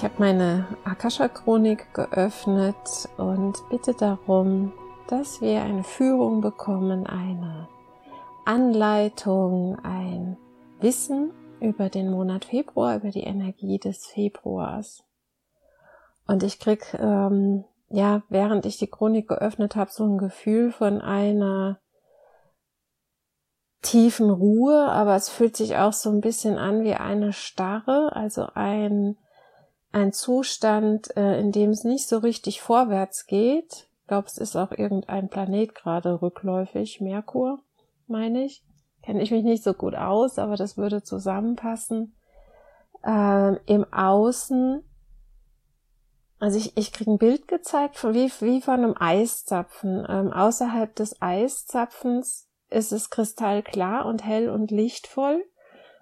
Ich habe meine Akasha-Chronik geöffnet und bitte darum, dass wir eine Führung bekommen, eine Anleitung, ein Wissen über den Monat Februar, über die Energie des Februars. Und ich krieg ähm, ja, während ich die Chronik geöffnet habe, so ein Gefühl von einer tiefen Ruhe, aber es fühlt sich auch so ein bisschen an wie eine Starre, also ein ein Zustand, äh, in dem es nicht so richtig vorwärts geht. Ich glaube, es ist auch irgendein Planet gerade rückläufig, Merkur, meine ich. Kenne ich mich nicht so gut aus, aber das würde zusammenpassen. Ähm, Im Außen, also ich, ich kriege ein Bild gezeigt, von, wie, wie von einem Eiszapfen. Ähm, außerhalb des Eiszapfens ist es kristallklar und hell und lichtvoll.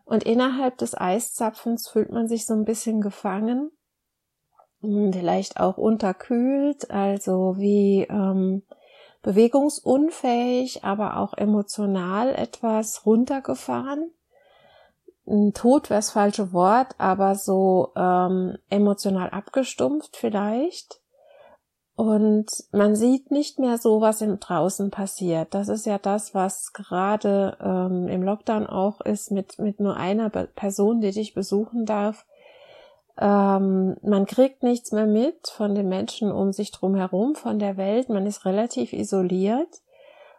Und innerhalb des Eiszapfens fühlt man sich so ein bisschen gefangen vielleicht auch unterkühlt, also wie ähm, bewegungsunfähig, aber auch emotional etwas runtergefahren. Tod wäre das falsche Wort, aber so ähm, emotional abgestumpft vielleicht. Und man sieht nicht mehr so, was im Draußen passiert. Das ist ja das, was gerade ähm, im Lockdown auch ist, mit, mit nur einer Person, die dich besuchen darf ähm, man kriegt nichts mehr mit von den Menschen um sich drum herum, von der Welt. Man ist relativ isoliert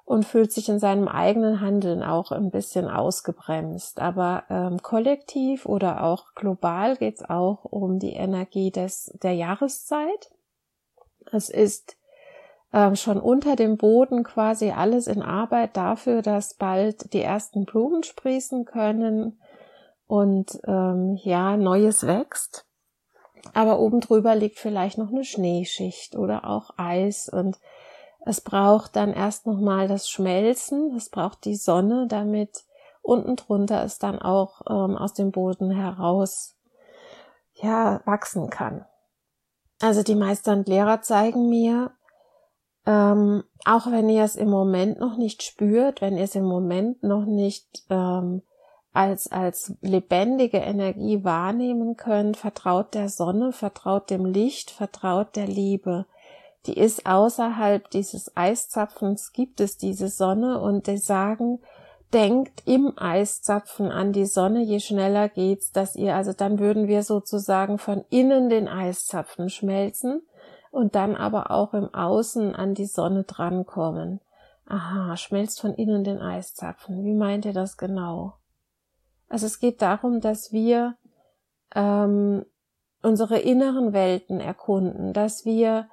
und fühlt sich in seinem eigenen Handeln auch ein bisschen ausgebremst. Aber ähm, kollektiv oder auch global geht es auch um die Energie des, der Jahreszeit. Es ist ähm, schon unter dem Boden quasi alles in Arbeit dafür, dass bald die ersten Blumen sprießen können und ähm, ja, Neues wächst aber oben drüber liegt vielleicht noch eine Schneeschicht oder auch Eis und es braucht dann erst nochmal das Schmelzen, es braucht die Sonne, damit unten drunter es dann auch ähm, aus dem Boden heraus ja wachsen kann. Also die Meister und Lehrer zeigen mir, ähm, auch wenn ihr es im Moment noch nicht spürt, wenn ihr es im Moment noch nicht ähm, als, als lebendige Energie wahrnehmen könnt, vertraut der Sonne, vertraut dem Licht, vertraut der Liebe. Die ist außerhalb dieses Eiszapfens, gibt es diese Sonne und die sagen, denkt im Eiszapfen an die Sonne, je schneller geht's, dass ihr, also dann würden wir sozusagen von innen den Eiszapfen schmelzen und dann aber auch im Außen an die Sonne drankommen. Aha, schmelzt von innen den Eiszapfen. Wie meint ihr das genau? Also es geht darum, dass wir ähm, unsere inneren Welten erkunden, dass wir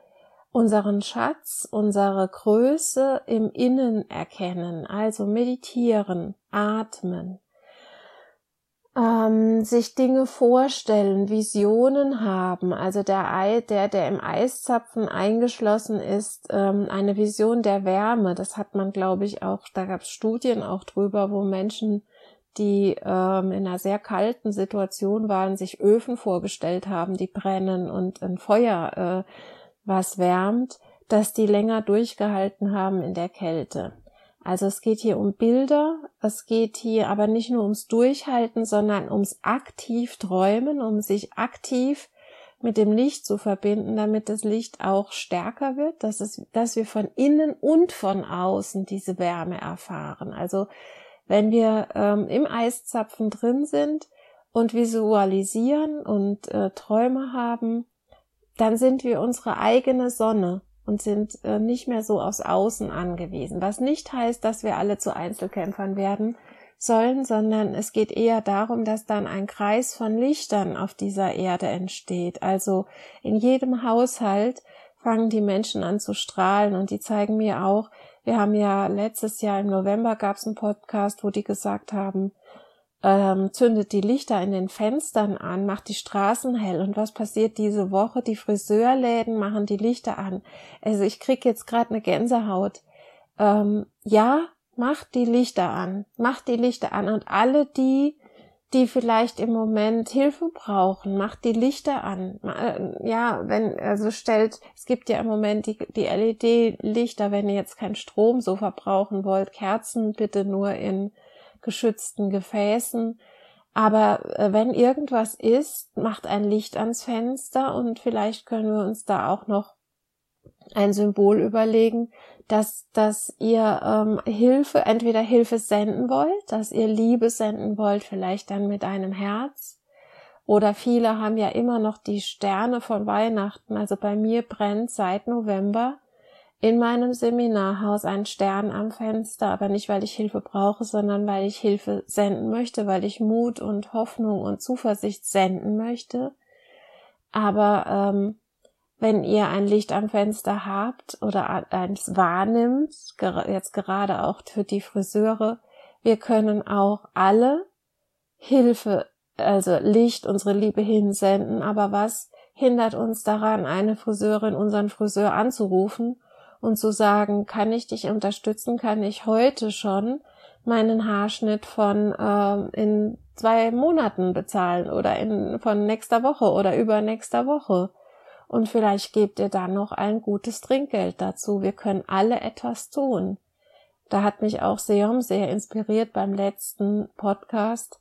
unseren Schatz, unsere Größe im Innen erkennen, also meditieren, atmen, ähm, sich Dinge vorstellen, Visionen haben, also der, Ei, der, der im Eiszapfen eingeschlossen ist, ähm, eine Vision der Wärme, das hat man, glaube ich, auch, da gab es Studien auch drüber, wo Menschen die ähm, in einer sehr kalten Situation waren, sich Öfen vorgestellt haben, die brennen und ein Feuer, äh, was wärmt, dass die länger durchgehalten haben in der Kälte. Also es geht hier um Bilder, es geht hier aber nicht nur ums Durchhalten, sondern ums aktiv träumen, um sich aktiv mit dem Licht zu verbinden, damit das Licht auch stärker wird, dass, es, dass wir von innen und von außen diese Wärme erfahren. Also wenn wir ähm, im Eiszapfen drin sind und visualisieren und äh, Träume haben, dann sind wir unsere eigene Sonne und sind äh, nicht mehr so aus Außen angewiesen. Was nicht heißt, dass wir alle zu Einzelkämpfern werden sollen, sondern es geht eher darum, dass dann ein Kreis von Lichtern auf dieser Erde entsteht. Also in jedem Haushalt fangen die Menschen an zu strahlen und die zeigen mir auch, wir haben ja letztes Jahr im November gab es einen Podcast, wo die gesagt haben, ähm, zündet die Lichter in den Fenstern an, macht die Straßen hell. Und was passiert diese Woche? Die Friseurläden machen die Lichter an. Also ich krieg jetzt gerade eine Gänsehaut. Ähm, ja, macht die Lichter an, macht die Lichter an und alle die, die vielleicht im Moment Hilfe brauchen, macht die Lichter an. Äh, ja, wenn, also stellt, es gibt ja im Moment die, die LED-Lichter, wenn ihr jetzt keinen Strom so verbrauchen wollt, Kerzen bitte nur in geschützten Gefäßen. Aber äh, wenn irgendwas ist, macht ein Licht ans Fenster und vielleicht können wir uns da auch noch ein Symbol überlegen, dass, dass ihr ähm, Hilfe, entweder Hilfe senden wollt, dass ihr Liebe senden wollt, vielleicht dann mit einem Herz. Oder viele haben ja immer noch die Sterne von Weihnachten. Also bei mir brennt seit November in meinem Seminarhaus ein Stern am Fenster, aber nicht, weil ich Hilfe brauche, sondern weil ich Hilfe senden möchte, weil ich Mut und Hoffnung und Zuversicht senden möchte. Aber ähm, wenn ihr ein Licht am Fenster habt oder eins wahrnimmt, jetzt gerade auch für die Friseure, wir können auch alle Hilfe, also Licht, unsere Liebe hinsenden, aber was hindert uns daran, eine Friseurin, unseren Friseur anzurufen und zu sagen, kann ich dich unterstützen, kann ich heute schon meinen Haarschnitt von äh, in zwei Monaten bezahlen oder in, von nächster Woche oder übernächster Woche und vielleicht gebt ihr dann noch ein gutes Trinkgeld dazu. Wir können alle etwas tun. Da hat mich auch Seom sehr inspiriert beim letzten Podcast.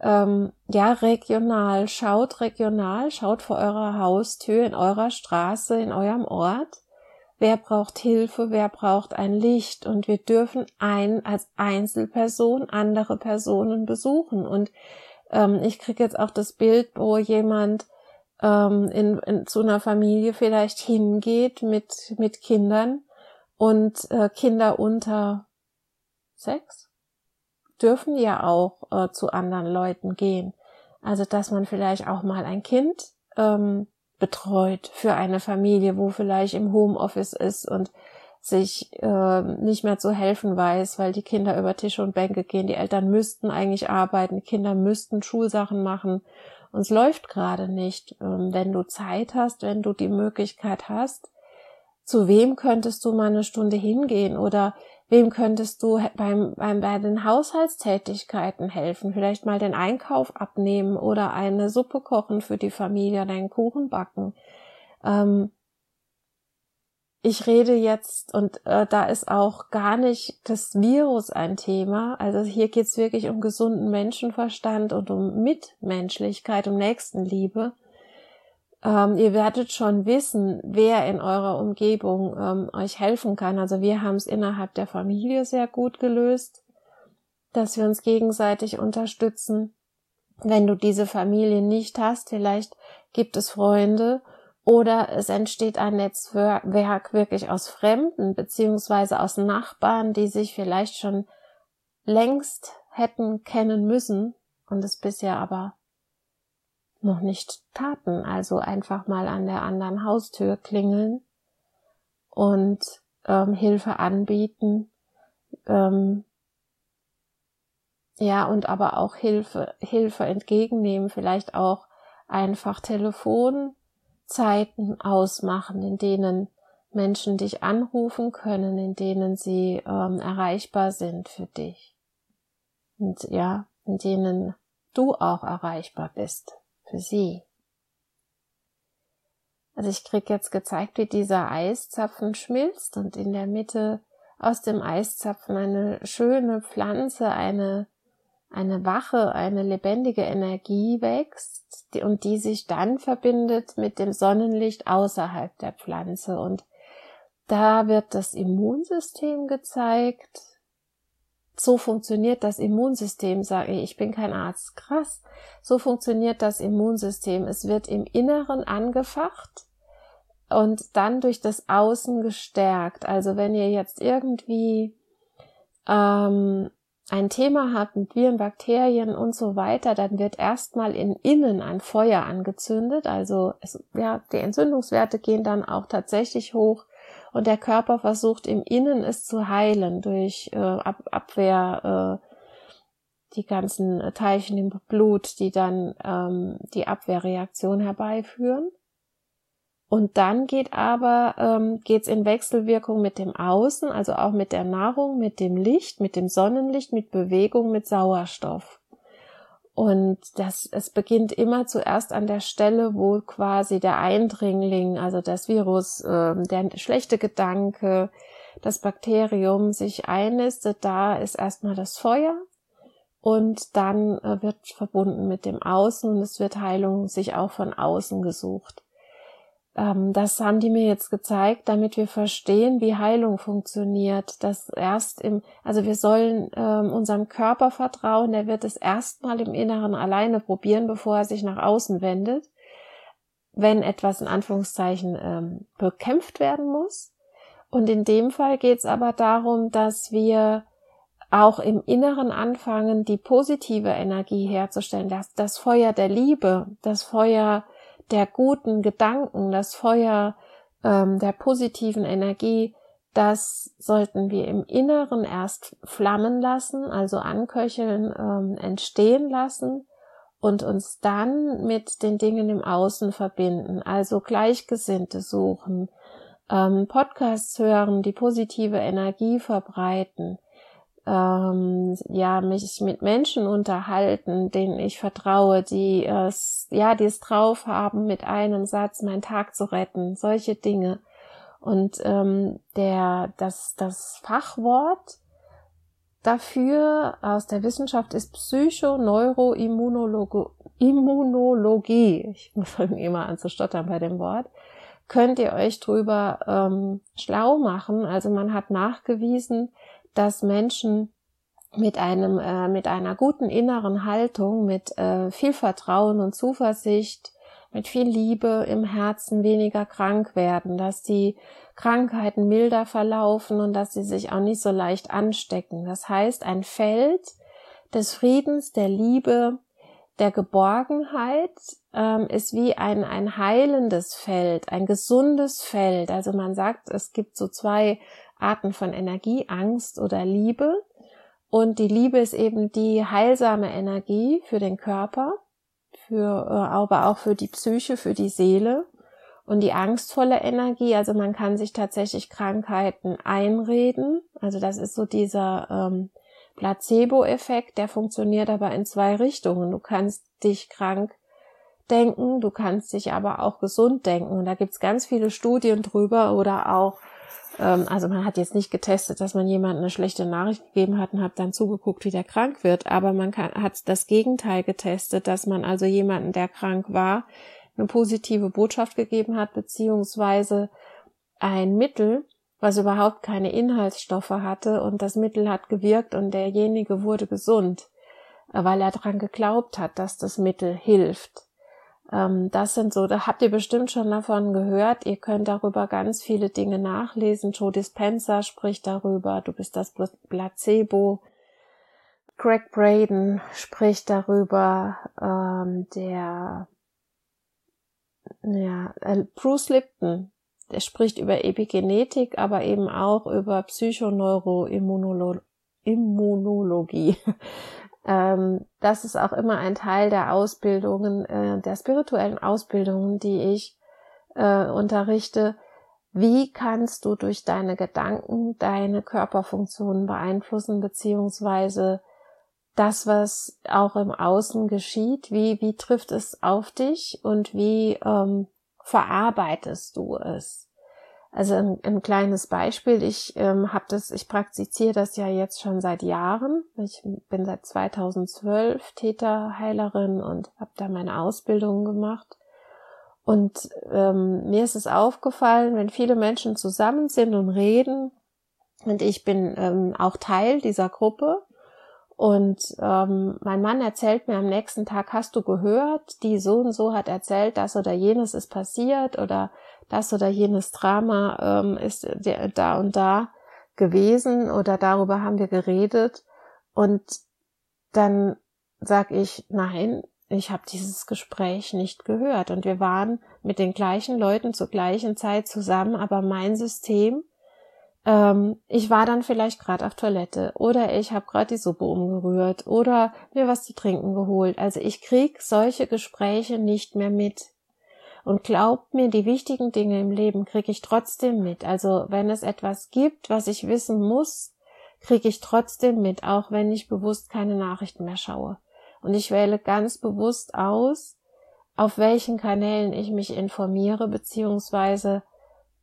Ähm, ja, regional, schaut regional, schaut vor eurer Haustür, in eurer Straße, in eurem Ort. Wer braucht Hilfe, wer braucht ein Licht und wir dürfen ein als Einzelperson andere Personen besuchen. Und ähm, ich kriege jetzt auch das Bild, wo jemand ähm, in, in, zu einer Familie vielleicht hingeht mit, mit Kindern und äh, Kinder unter sechs dürfen ja auch äh, zu anderen Leuten gehen. Also dass man vielleicht auch mal ein Kind ähm, betreut für eine Familie, wo vielleicht im Homeoffice ist und sich äh, nicht mehr zu helfen weiß, weil die Kinder über Tische und Bänke gehen. Die Eltern müssten eigentlich arbeiten, die Kinder müssten Schulsachen machen und es läuft gerade nicht. Ähm, wenn du Zeit hast, wenn du die Möglichkeit hast, zu wem könntest du mal eine Stunde hingehen oder wem könntest du beim, beim, bei den Haushaltstätigkeiten helfen? Vielleicht mal den Einkauf abnehmen oder eine Suppe kochen für die Familie oder einen Kuchen backen. Ähm, ich rede jetzt und äh, da ist auch gar nicht das Virus ein Thema. Also hier geht's wirklich um gesunden Menschenverstand und um Mitmenschlichkeit, um Nächstenliebe. Ähm, ihr werdet schon wissen, wer in eurer Umgebung ähm, euch helfen kann. Also wir haben es innerhalb der Familie sehr gut gelöst, dass wir uns gegenseitig unterstützen. Wenn du diese Familie nicht hast, vielleicht gibt es Freunde oder es entsteht ein Netzwerk wirklich aus Fremden beziehungsweise aus Nachbarn, die sich vielleicht schon längst hätten kennen müssen und es bisher aber noch nicht taten. Also einfach mal an der anderen Haustür klingeln und ähm, Hilfe anbieten. Ähm, ja, und aber auch Hilfe, Hilfe entgegennehmen, vielleicht auch einfach Telefon Zeiten ausmachen, in denen Menschen dich anrufen können, in denen sie ähm, erreichbar sind für dich. Und ja, in denen du auch erreichbar bist für sie. Also ich krieg jetzt gezeigt, wie dieser Eiszapfen schmilzt und in der Mitte aus dem Eiszapfen eine schöne Pflanze, eine eine wache, eine lebendige Energie wächst und die sich dann verbindet mit dem Sonnenlicht außerhalb der Pflanze. Und da wird das Immunsystem gezeigt. So funktioniert das Immunsystem, sage ich. Ich bin kein Arzt. Krass. So funktioniert das Immunsystem. Es wird im Inneren angefacht und dann durch das Außen gestärkt. Also wenn ihr jetzt irgendwie ähm, ein Thema habt mit Viren, Bakterien und so weiter, dann wird erstmal in innen ein Feuer angezündet. Also es, ja, die Entzündungswerte gehen dann auch tatsächlich hoch und der Körper versucht im Innen es zu heilen durch äh, Ab Abwehr, äh, die ganzen Teilchen im Blut, die dann ähm, die Abwehrreaktion herbeiführen. Und dann geht aber ähm, geht's in Wechselwirkung mit dem Außen, also auch mit der Nahrung, mit dem Licht, mit dem Sonnenlicht, mit Bewegung, mit Sauerstoff. Und das, es beginnt immer zuerst an der Stelle, wo quasi der Eindringling, also das Virus, äh, der schlechte Gedanke, das Bakterium sich einnistet. Da ist erstmal das Feuer und dann äh, wird verbunden mit dem Außen und es wird Heilung sich auch von außen gesucht. Ähm, das haben die mir jetzt gezeigt, damit wir verstehen, wie Heilung funktioniert. Das erst im, also wir sollen ähm, unserem Körper vertrauen, der wird es erstmal im Inneren alleine probieren, bevor er sich nach außen wendet. Wenn etwas in Anführungszeichen ähm, bekämpft werden muss. Und in dem Fall geht es aber darum, dass wir auch im Inneren anfangen, die positive Energie herzustellen, das, das Feuer der Liebe, das Feuer der guten Gedanken, das Feuer ähm, der positiven Energie, das sollten wir im Inneren erst flammen lassen, also anköcheln, ähm, entstehen lassen und uns dann mit den Dingen im Außen verbinden, also Gleichgesinnte suchen, ähm, Podcasts hören, die positive Energie verbreiten, ähm, ja mich mit Menschen unterhalten, denen ich vertraue, die es ja die es drauf haben, mit einem Satz meinen Tag zu retten, solche Dinge. Und ähm, der das das Fachwort dafür aus der Wissenschaft ist Psychoneuroimmunologie. Ich fange immer an zu stottern bei dem Wort. Könnt ihr euch drüber ähm, schlau machen? Also man hat nachgewiesen, dass Menschen mit einem, äh, mit einer guten inneren Haltung, mit äh, viel Vertrauen und Zuversicht, mit viel Liebe im Herzen weniger krank werden, dass die Krankheiten milder verlaufen und dass sie sich auch nicht so leicht anstecken. Das heißt, ein Feld des Friedens, der Liebe, der Geborgenheit ähm, ist wie ein, ein heilendes Feld, ein gesundes Feld. Also man sagt, es gibt so zwei Arten von Energie, Angst oder Liebe. Und die Liebe ist eben die heilsame Energie für den Körper, für, äh, aber auch für die Psyche, für die Seele. Und die angstvolle Energie, also man kann sich tatsächlich Krankheiten einreden. Also das ist so dieser ähm, Placebo-Effekt, der funktioniert aber in zwei Richtungen. Du kannst dich krank denken, du kannst dich aber auch gesund denken. Und da gibt's ganz viele Studien drüber oder auch also man hat jetzt nicht getestet, dass man jemandem eine schlechte Nachricht gegeben hat und hat dann zugeguckt, wie der krank wird, aber man kann, hat das Gegenteil getestet, dass man also jemanden, der krank war, eine positive Botschaft gegeben hat, beziehungsweise ein Mittel, was überhaupt keine Inhaltsstoffe hatte und das Mittel hat gewirkt und derjenige wurde gesund, weil er daran geglaubt hat, dass das Mittel hilft. Ähm, das sind so, da habt ihr bestimmt schon davon gehört. Ihr könnt darüber ganz viele Dinge nachlesen. Joe Dispenza spricht darüber. Du bist das Placebo. Greg Braden spricht darüber. Ähm, der, ja, äh, Bruce Lipton, der spricht über Epigenetik, aber eben auch über Psychoneuroimmunologie. Ähm, das ist auch immer ein Teil der Ausbildungen, äh, der spirituellen Ausbildungen, die ich äh, unterrichte. Wie kannst du durch deine Gedanken deine Körperfunktionen beeinflussen, beziehungsweise das, was auch im Außen geschieht, wie, wie trifft es auf dich und wie ähm, verarbeitest du es? Also ein, ein kleines Beispiel, ich ähm, habe das, ich praktiziere das ja jetzt schon seit Jahren. Ich bin seit 2012 Täterheilerin und habe da meine Ausbildung gemacht. Und ähm, mir ist es aufgefallen, wenn viele Menschen zusammen sind und reden, und ich bin ähm, auch Teil dieser Gruppe, und ähm, mein Mann erzählt mir am nächsten Tag, hast du gehört, die so und so hat erzählt, das oder jenes ist passiert oder das oder jenes Drama ähm, ist der, da und da gewesen oder darüber haben wir geredet und dann sag ich, nein, ich habe dieses Gespräch nicht gehört und wir waren mit den gleichen Leuten zur gleichen Zeit zusammen, aber mein System, ähm, ich war dann vielleicht gerade auf Toilette oder ich habe gerade die Suppe umgerührt oder mir was zu trinken geholt. Also ich krieg solche Gespräche nicht mehr mit. Und glaubt mir, die wichtigen Dinge im Leben kriege ich trotzdem mit. Also wenn es etwas gibt, was ich wissen muss, kriege ich trotzdem mit, auch wenn ich bewusst keine Nachrichten mehr schaue. Und ich wähle ganz bewusst aus, auf welchen Kanälen ich mich informiere, beziehungsweise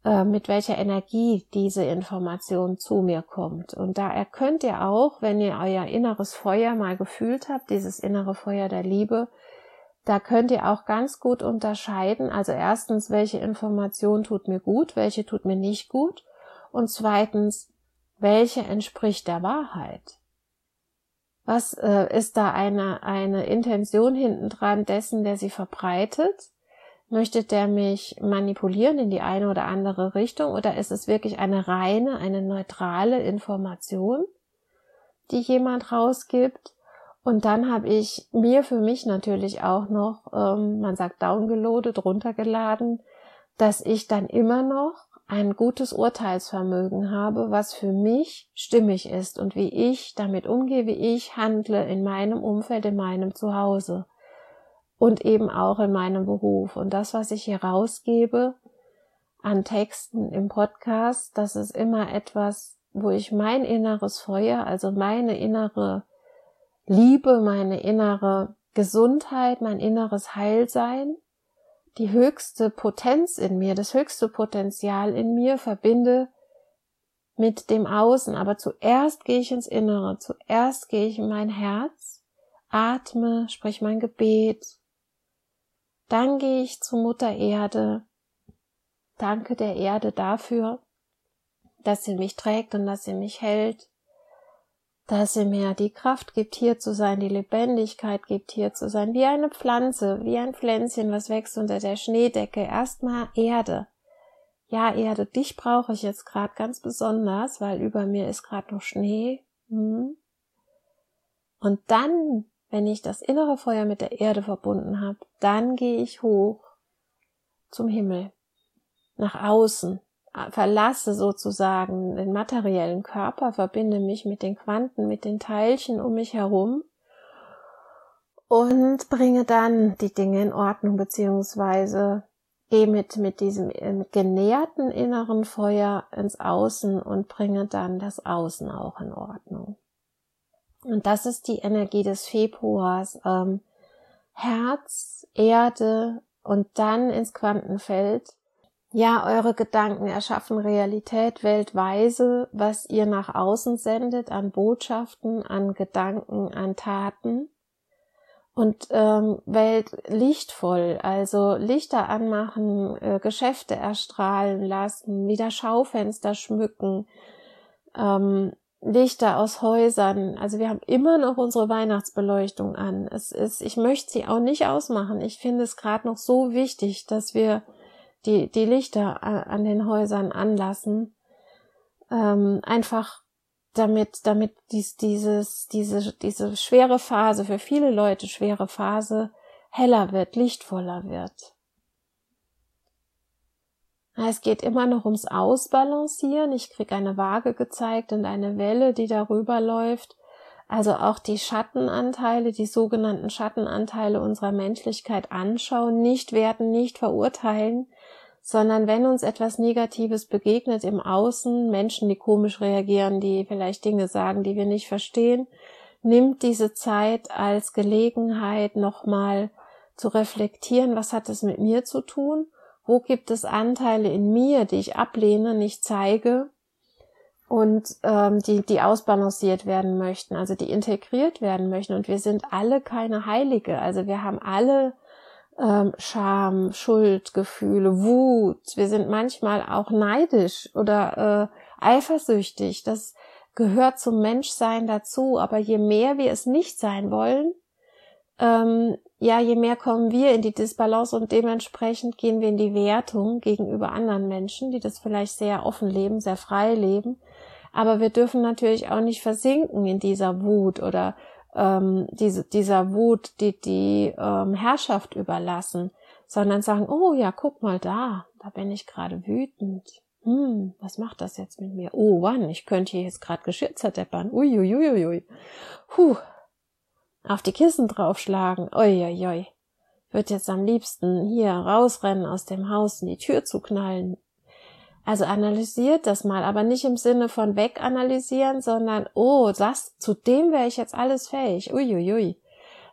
äh, mit welcher Energie diese Information zu mir kommt. Und da könnt ihr auch, wenn ihr euer inneres Feuer mal gefühlt habt, dieses innere Feuer der Liebe, da könnt ihr auch ganz gut unterscheiden. Also erstens, welche Information tut mir gut, welche tut mir nicht gut. Und zweitens, welche entspricht der Wahrheit. Was äh, ist da eine, eine Intention hintendran dessen, der sie verbreitet? Möchte der mich manipulieren in die eine oder andere Richtung oder ist es wirklich eine reine, eine neutrale Information, die jemand rausgibt? Und dann habe ich mir für mich natürlich auch noch, ähm, man sagt downgeloadet, runtergeladen, dass ich dann immer noch ein gutes Urteilsvermögen habe, was für mich stimmig ist und wie ich damit umgehe, wie ich handle in meinem Umfeld, in meinem Zuhause und eben auch in meinem Beruf. Und das, was ich hier rausgebe an Texten im Podcast, das ist immer etwas, wo ich mein inneres Feuer, also meine innere Liebe, meine innere Gesundheit, mein inneres Heilsein die höchste Potenz in mir, das höchste Potenzial in mir verbinde mit dem Außen. Aber zuerst gehe ich ins Innere, zuerst gehe ich in mein Herz, atme, sprich mein Gebet. Dann gehe ich zu Mutter Erde, danke der Erde dafür, dass sie mich trägt und dass sie mich hält, dass sie mir die Kraft gibt, hier zu sein, die Lebendigkeit gibt, hier zu sein, wie eine Pflanze, wie ein Pflänzchen, was wächst unter der Schneedecke. Erstmal Erde. Ja, Erde, dich brauche ich jetzt gerade ganz besonders, weil über mir ist gerade noch Schnee. Hm. Und dann, wenn ich das innere Feuer mit der Erde verbunden habe, dann gehe ich hoch zum Himmel, nach außen, verlasse sozusagen den materiellen Körper, verbinde mich mit den Quanten, mit den Teilchen um mich herum und bringe dann die Dinge in Ordnung, beziehungsweise gehe mit, mit diesem äh, genährten inneren Feuer ins Außen und bringe dann das Außen auch in Ordnung. Und das ist die Energie des Februars. Ähm, Herz, Erde und dann ins Quantenfeld ja, eure Gedanken erschaffen Realität weltweise, was ihr nach außen sendet an Botschaften, an Gedanken, an Taten. Und ähm, Welt lichtvoll, also Lichter anmachen, äh, Geschäfte erstrahlen lassen, wieder Schaufenster schmücken, ähm, Lichter aus Häusern. Also wir haben immer noch unsere Weihnachtsbeleuchtung an. Es ist, ich möchte sie auch nicht ausmachen. Ich finde es gerade noch so wichtig, dass wir die, die Lichter an den Häusern anlassen, ähm, einfach damit, damit dies, dieses, diese, diese schwere Phase, für viele Leute schwere Phase, heller wird, lichtvoller wird. Es geht immer noch ums Ausbalancieren. Ich krieg eine Waage gezeigt und eine Welle, die darüber läuft. Also auch die Schattenanteile, die sogenannten Schattenanteile unserer Menschlichkeit anschauen, nicht werten, nicht verurteilen, sondern wenn uns etwas Negatives begegnet im Außen, Menschen, die komisch reagieren, die vielleicht Dinge sagen, die wir nicht verstehen, nimmt diese Zeit als Gelegenheit nochmal zu reflektieren, was hat es mit mir zu tun, wo gibt es Anteile in mir, die ich ablehne, nicht zeige und ähm, die, die ausbalanciert werden möchten, also die integriert werden möchten. Und wir sind alle keine Heilige, also wir haben alle ähm, Scham, Schuldgefühle, Wut. Wir sind manchmal auch neidisch oder äh, eifersüchtig. Das gehört zum Menschsein dazu. Aber je mehr wir es nicht sein wollen, ähm, ja, je mehr kommen wir in die Disbalance und dementsprechend gehen wir in die Wertung gegenüber anderen Menschen, die das vielleicht sehr offen leben, sehr frei leben. Aber wir dürfen natürlich auch nicht versinken in dieser Wut oder ähm, diese, dieser Wut, die die ähm, Herrschaft überlassen, sondern sagen, oh ja, guck mal da, da bin ich gerade wütend. Hm, was macht das jetzt mit mir? Oh, wann? Ich könnte hier jetzt gerade Geschirr zerdeppern. Uiuiuiui. Puh, auf die Kissen draufschlagen. Uiuiui. Wird jetzt am liebsten hier rausrennen aus dem Haus und die Tür zu knallen. Also analysiert das mal, aber nicht im Sinne von weganalysieren, sondern, oh, das, zu dem wäre ich jetzt alles fähig. Uiuiui.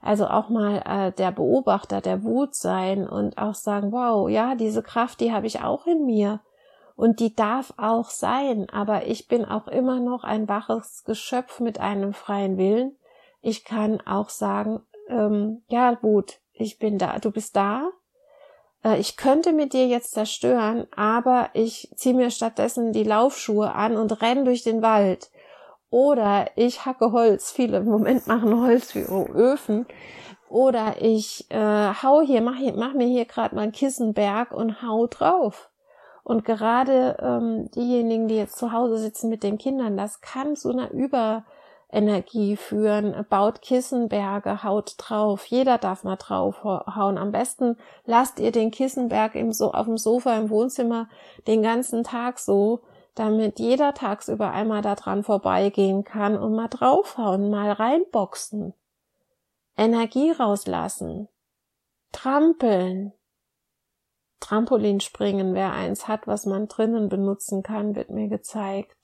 Also auch mal äh, der Beobachter der Wut sein und auch sagen, wow, ja, diese Kraft, die habe ich auch in mir. Und die darf auch sein, aber ich bin auch immer noch ein waches Geschöpf mit einem freien Willen ich kann auch sagen, ähm, ja gut, ich bin da, du bist da. Äh, ich könnte mit dir jetzt zerstören, aber ich ziehe mir stattdessen die Laufschuhe an und renn durch den Wald. Oder ich hacke Holz. Viele im Moment machen Holz wie Öfen. Oder ich äh, hau hier, mach, hier, mach mir hier gerade mal einen Kissenberg und hau drauf. Und gerade ähm, diejenigen, die jetzt zu Hause sitzen mit den Kindern, das kann zu einer Über Energie führen, baut Kissenberge, haut drauf. Jeder darf mal draufhauen. Am besten lasst ihr den Kissenberg im so auf dem Sofa im Wohnzimmer den ganzen Tag so, damit jeder tagsüber einmal da dran vorbeigehen kann und mal draufhauen, mal reinboxen. Energie rauslassen. Trampeln. Trampolinspringen, wer eins hat, was man drinnen benutzen kann, wird mir gezeigt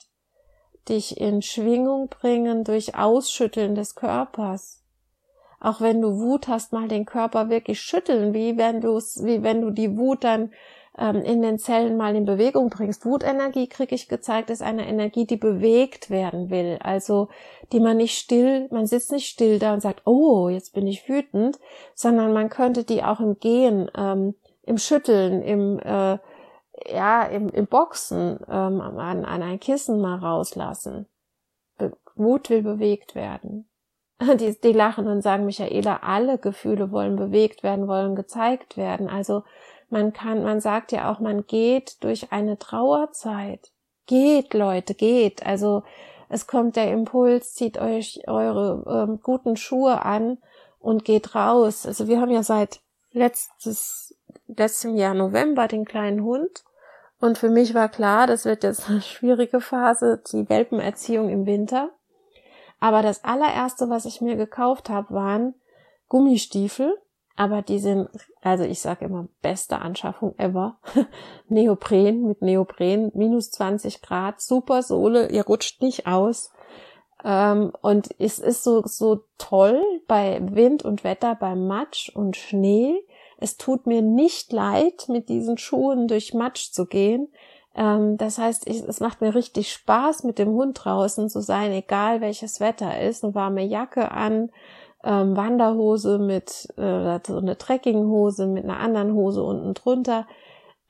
dich in Schwingung bringen durch Ausschütteln des Körpers. Auch wenn du Wut hast, mal den Körper wirklich schütteln, wie wenn du wie wenn du die Wut dann ähm, in den Zellen mal in Bewegung bringst. Wutenergie, kriege ich gezeigt, ist eine Energie, die bewegt werden will. Also, die man nicht still, man sitzt nicht still da und sagt, oh, jetzt bin ich wütend, sondern man könnte die auch im Gehen, ähm, im Schütteln, im äh, ja, im, im Boxen ähm, an, an ein Kissen mal rauslassen. Be Wut will bewegt werden. Die, die lachen und sagen, Michaela, alle Gefühle wollen bewegt werden, wollen gezeigt werden. Also man kann, man sagt ja auch, man geht durch eine Trauerzeit. Geht, Leute, geht. Also es kommt der Impuls, zieht euch eure ähm, guten Schuhe an und geht raus. Also wir haben ja seit letztes, letztem Jahr November den kleinen Hund und für mich war klar, das wird jetzt eine schwierige Phase, die Welpenerziehung im Winter. Aber das allererste, was ich mir gekauft habe, waren Gummistiefel. Aber die sind, also ich sage immer, beste Anschaffung ever. Neopren mit Neopren, minus 20 Grad, super Sohle, ihr rutscht nicht aus. Ähm, und es ist so, so toll bei Wind und Wetter, bei Matsch und Schnee, es tut mir nicht leid, mit diesen Schuhen durch Matsch zu gehen. Ähm, das heißt, ich, es macht mir richtig Spaß, mit dem Hund draußen zu sein, egal welches Wetter ist. Eine warme Jacke an, ähm, Wanderhose mit äh, so eine Trekkinghose mit einer anderen Hose unten drunter,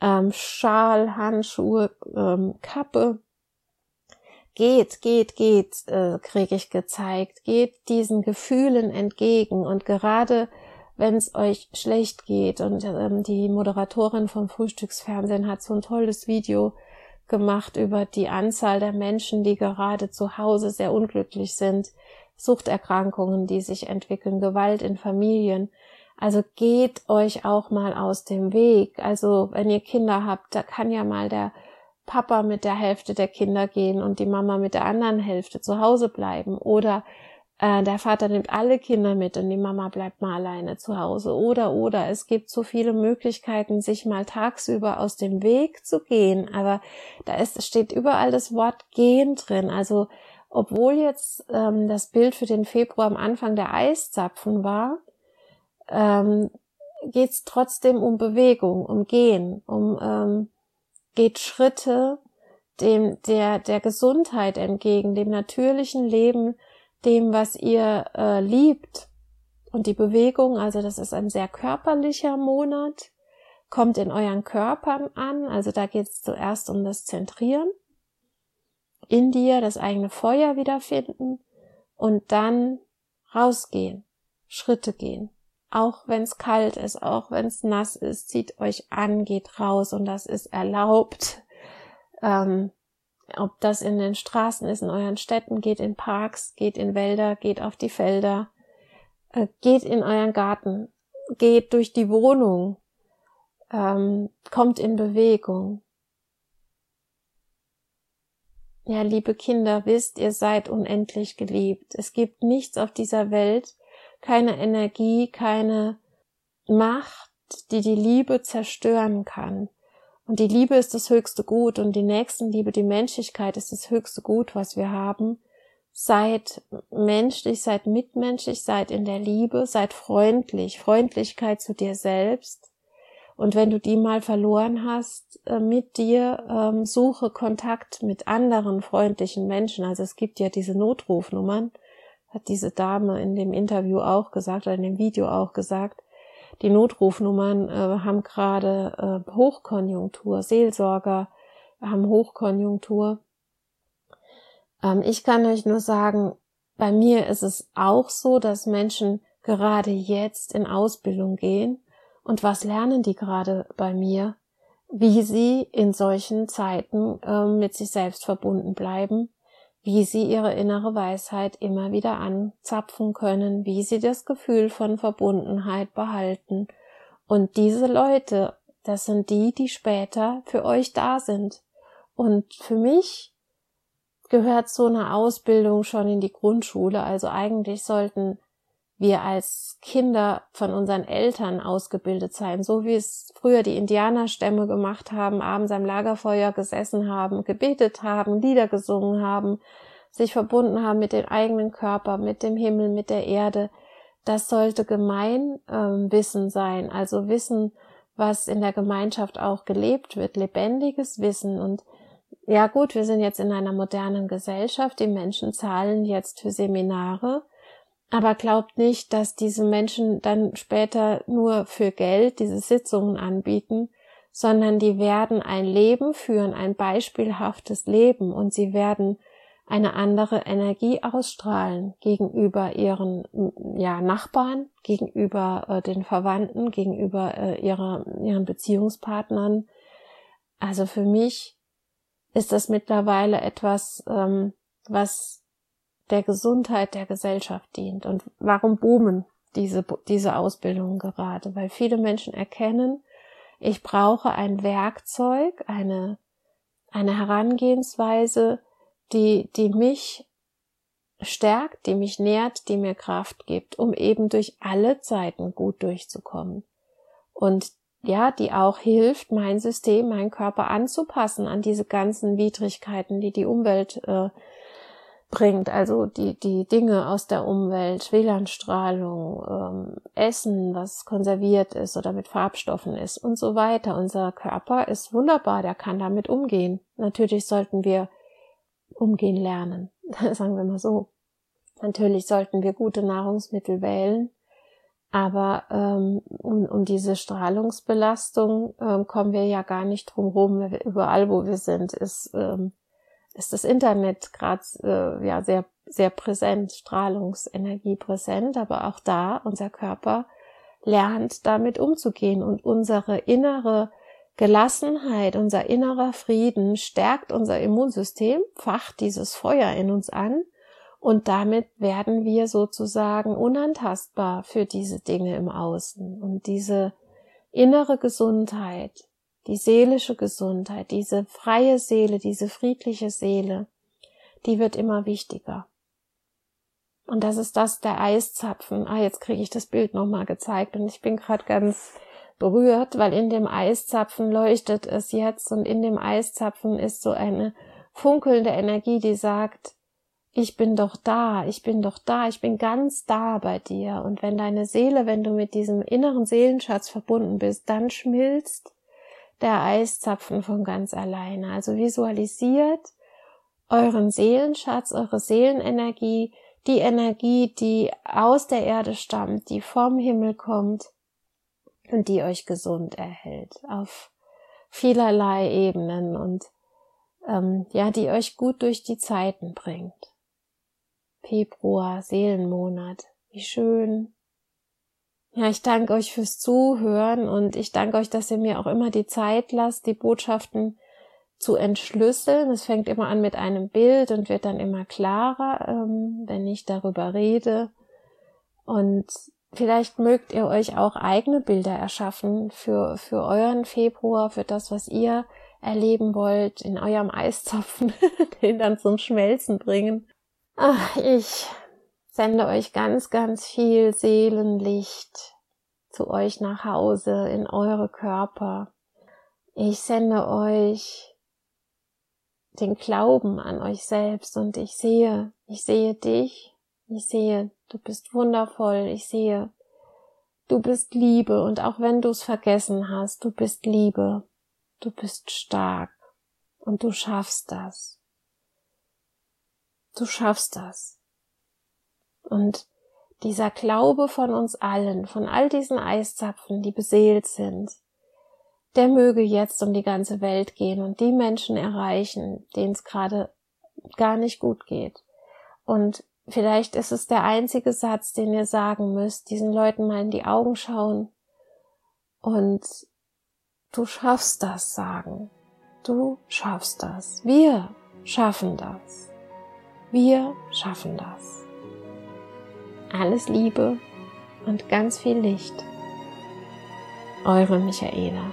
ähm, Schal, Handschuhe, ähm, Kappe. Geht, geht, geht, äh, kriege ich gezeigt. Geht diesen Gefühlen entgegen und gerade wenn es euch schlecht geht. Und ähm, die Moderatorin vom Frühstücksfernsehen hat so ein tolles Video gemacht über die Anzahl der Menschen, die gerade zu Hause sehr unglücklich sind, Suchterkrankungen, die sich entwickeln, Gewalt in Familien. Also geht euch auch mal aus dem Weg. Also wenn ihr Kinder habt, da kann ja mal der Papa mit der Hälfte der Kinder gehen und die Mama mit der anderen Hälfte zu Hause bleiben. Oder äh, der Vater nimmt alle Kinder mit und die Mama bleibt mal alleine zu Hause. Oder, oder, es gibt so viele Möglichkeiten, sich mal tagsüber aus dem Weg zu gehen. Aber da ist, steht überall das Wort gehen drin. Also, obwohl jetzt ähm, das Bild für den Februar am Anfang der Eiszapfen war, ähm, geht es trotzdem um Bewegung, um Gehen, um ähm, geht Schritte dem der der Gesundheit entgegen, dem natürlichen Leben dem, was ihr äh, liebt. Und die Bewegung, also das ist ein sehr körperlicher Monat, kommt in euren Körpern an. Also da geht es zuerst um das Zentrieren, in dir das eigene Feuer wiederfinden und dann rausgehen, Schritte gehen. Auch wenn es kalt ist, auch wenn es nass ist, zieht euch an, geht raus und das ist erlaubt. Ähm, ob das in den Straßen ist, in euren Städten, geht in Parks, geht in Wälder, geht auf die Felder, äh, geht in euren Garten, geht durch die Wohnung, ähm, kommt in Bewegung. Ja, liebe Kinder, wisst, ihr seid unendlich geliebt. Es gibt nichts auf dieser Welt, keine Energie, keine Macht, die die Liebe zerstören kann. Und die Liebe ist das höchste Gut und die Nächstenliebe, die Menschlichkeit ist das höchste Gut, was wir haben. Seid menschlich, seid mitmenschlich, seid in der Liebe, seid freundlich, Freundlichkeit zu dir selbst. Und wenn du die mal verloren hast äh, mit dir, ähm, suche Kontakt mit anderen freundlichen Menschen. Also es gibt ja diese Notrufnummern, hat diese Dame in dem Interview auch gesagt oder in dem Video auch gesagt. Die Notrufnummern äh, haben gerade äh, Hochkonjunktur, Seelsorger haben Hochkonjunktur. Ähm, ich kann euch nur sagen, bei mir ist es auch so, dass Menschen gerade jetzt in Ausbildung gehen. Und was lernen die gerade bei mir? Wie sie in solchen Zeiten äh, mit sich selbst verbunden bleiben, wie sie ihre innere Weisheit immer wieder anzapfen können, wie sie das Gefühl von Verbundenheit behalten. Und diese Leute, das sind die, die später für euch da sind. Und für mich gehört so eine Ausbildung schon in die Grundschule. Also eigentlich sollten wir als Kinder von unseren Eltern ausgebildet sein, so wie es früher die Indianerstämme gemacht haben, abends am Lagerfeuer gesessen haben, gebetet haben, Lieder gesungen haben, sich verbunden haben mit dem eigenen Körper, mit dem Himmel, mit der Erde. Das sollte Gemeinwissen ähm, sein, also Wissen, was in der Gemeinschaft auch gelebt wird, lebendiges Wissen. Und ja gut, wir sind jetzt in einer modernen Gesellschaft, die Menschen zahlen jetzt für Seminare, aber glaubt nicht, dass diese Menschen dann später nur für Geld diese Sitzungen anbieten, sondern die werden ein Leben führen, ein beispielhaftes Leben und sie werden eine andere Energie ausstrahlen gegenüber ihren ja, Nachbarn, gegenüber äh, den Verwandten, gegenüber äh, ihrer, ihren Beziehungspartnern. Also für mich ist das mittlerweile etwas, ähm, was der Gesundheit der Gesellschaft dient. Und warum boomen diese, diese Ausbildungen gerade? Weil viele Menschen erkennen, ich brauche ein Werkzeug, eine, eine Herangehensweise, die, die mich stärkt, die mich nährt, die mir Kraft gibt, um eben durch alle Zeiten gut durchzukommen. Und ja, die auch hilft, mein System, meinen Körper anzupassen an diese ganzen Widrigkeiten, die die Umwelt äh, bringt, also die, die Dinge aus der Umwelt, WLAN-Strahlung, ähm, Essen, was konserviert ist oder mit Farbstoffen ist und so weiter. Unser Körper ist wunderbar, der kann damit umgehen. Natürlich sollten wir umgehen lernen, sagen wir mal so. Natürlich sollten wir gute Nahrungsmittel wählen, aber ähm, um, um diese Strahlungsbelastung ähm, kommen wir ja gar nicht drum rum. Überall, wo wir sind, ist ähm, ist das Internet gerade äh, ja sehr sehr präsent, Strahlungsenergie präsent, aber auch da unser Körper lernt damit umzugehen und unsere innere Gelassenheit, unser innerer Frieden stärkt unser Immunsystem, facht dieses Feuer in uns an und damit werden wir sozusagen unantastbar für diese Dinge im Außen. Und diese innere Gesundheit die seelische Gesundheit, diese freie Seele, diese friedliche Seele, die wird immer wichtiger. Und das ist das der Eiszapfen. Ah, jetzt kriege ich das Bild nochmal gezeigt und ich bin gerade ganz berührt, weil in dem Eiszapfen leuchtet es jetzt und in dem Eiszapfen ist so eine funkelnde Energie, die sagt, ich bin doch da, ich bin doch da, ich bin ganz da bei dir. Und wenn deine Seele, wenn du mit diesem inneren Seelenschatz verbunden bist, dann schmilzt der Eiszapfen von ganz alleine. Also visualisiert euren Seelenschatz, eure Seelenenergie, die Energie, die aus der Erde stammt, die vom Himmel kommt und die euch gesund erhält auf vielerlei Ebenen und ähm, ja, die euch gut durch die Zeiten bringt. Februar, Seelenmonat, wie schön, Ja, ich danke euch fürs Zuhören und ich danke euch, dass ihr mir auch immer die Zeit lasst, die Botschaften zu entschlüsseln. Es fängt immer an mit einem Bild und wird dann immer klarer, ähm, wenn ich darüber rede. Und vielleicht mögt ihr euch auch eigene Bilder erschaffen für, für euren Februar, für das, was ihr erleben wollt, in eurem Eiszapfen, den dann zum Schmelzen bringen. Ach, ich sende euch ganz, ganz viel Seelenlicht zu euch nach Hause in eure Körper. Ich sende euch den Glauben an euch selbst und ich sehe, ich sehe dich, ich sehe, du bist wundervoll, ich sehe, du bist Liebe und auch wenn du es vergessen hast, du bist Liebe, du bist stark und du schaffst das. Du schaffst das. Und dieser Glaube von uns allen, von all diesen Eiszapfen, die beseelt sind, der möge jetzt um die ganze Welt gehen und die Menschen erreichen, denen es gerade gar nicht gut geht. Und vielleicht ist es der einzige Satz, den ihr sagen müsst, diesen Leuten mal in die Augen schauen und du schaffst das sagen. Du schaffst das. Wir schaffen das. Wir schaffen das. Alles Liebe und ganz viel Licht. Eure Michaela.